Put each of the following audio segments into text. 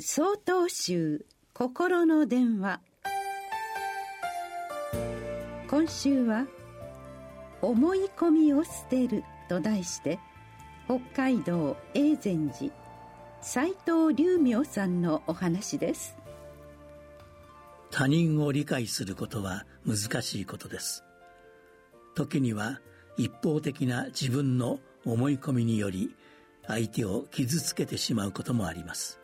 総統集心の電話。今週は「思い込みを捨てる」と題して北海道永禅寺斎藤龍明さんのお話です。他人を理解することは難しいことです。時には一方的な自分の思い込みにより相手を傷つけてしまうこともあります。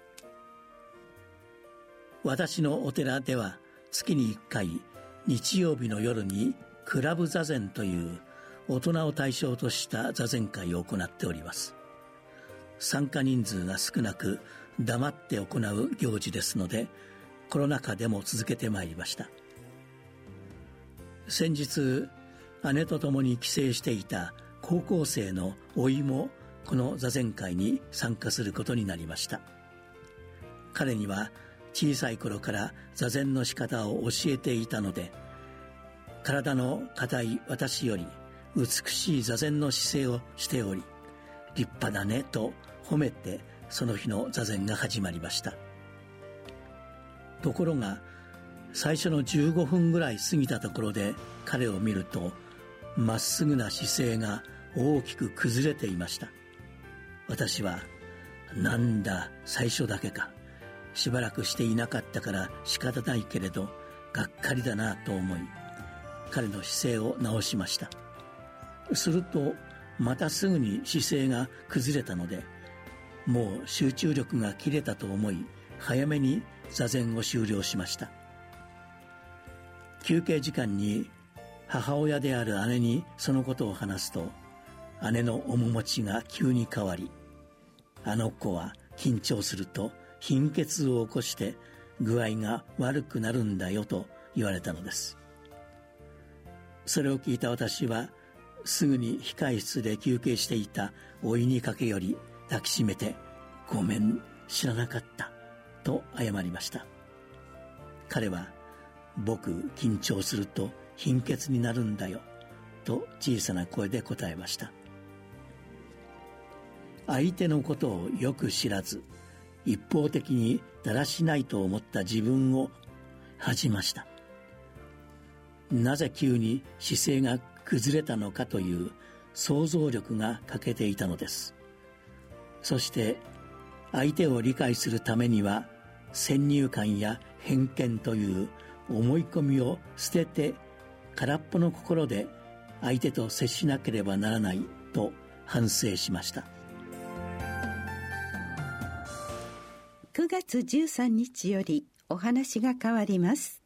私のお寺では月に1回日曜日の夜にクラブ座禅という大人を対象とした座禅会を行っております。参加人数が少なく黙って行う行事ですのでコロナ禍でも続けてまいりました。先日姉と共に帰省していた高校生の甥もこの座禅会に参加することになりました。彼には小さい頃から座禅の仕方を教えていたので体の硬い私より美しい座禅の姿勢をしており立派だねと褒めてその日の座禅が始まりました。ところが最初の15分ぐらい過ぎたところで彼を見るとまっすぐな姿勢が大きく崩れていました。私はなんだ最初だけか。しばらくしていなかったから仕方ないけれどがっかりだなと思い彼の姿勢を直しました。するとまたすぐに姿勢が崩れたのでもう集中力が切れたと思い早めに座禅を終了しました。休憩時間に母親である姉にそのことを話すと姉の面持ちが急に変わりあの子は緊張すると貧血を起こして具合が悪くなるんだよと言われたのです。それを聞いた私はすぐに控室で休憩していた甥に駆け寄り抱きしめて「ごめん知らなかった」と謝りました。彼は「僕緊張すると貧血になるんだよ」と小さな声で答えました。相手のことをよく知らず一方的にだらしないと思った自分を恥じました。なぜ急に姿勢が崩れたのかという想像力が欠けていたのです。そして相手を理解するためには先入観や偏見という思い込みを捨てて空っぽの心で相手と接しなければならないと反省しました。9月13日よりお話が変わります。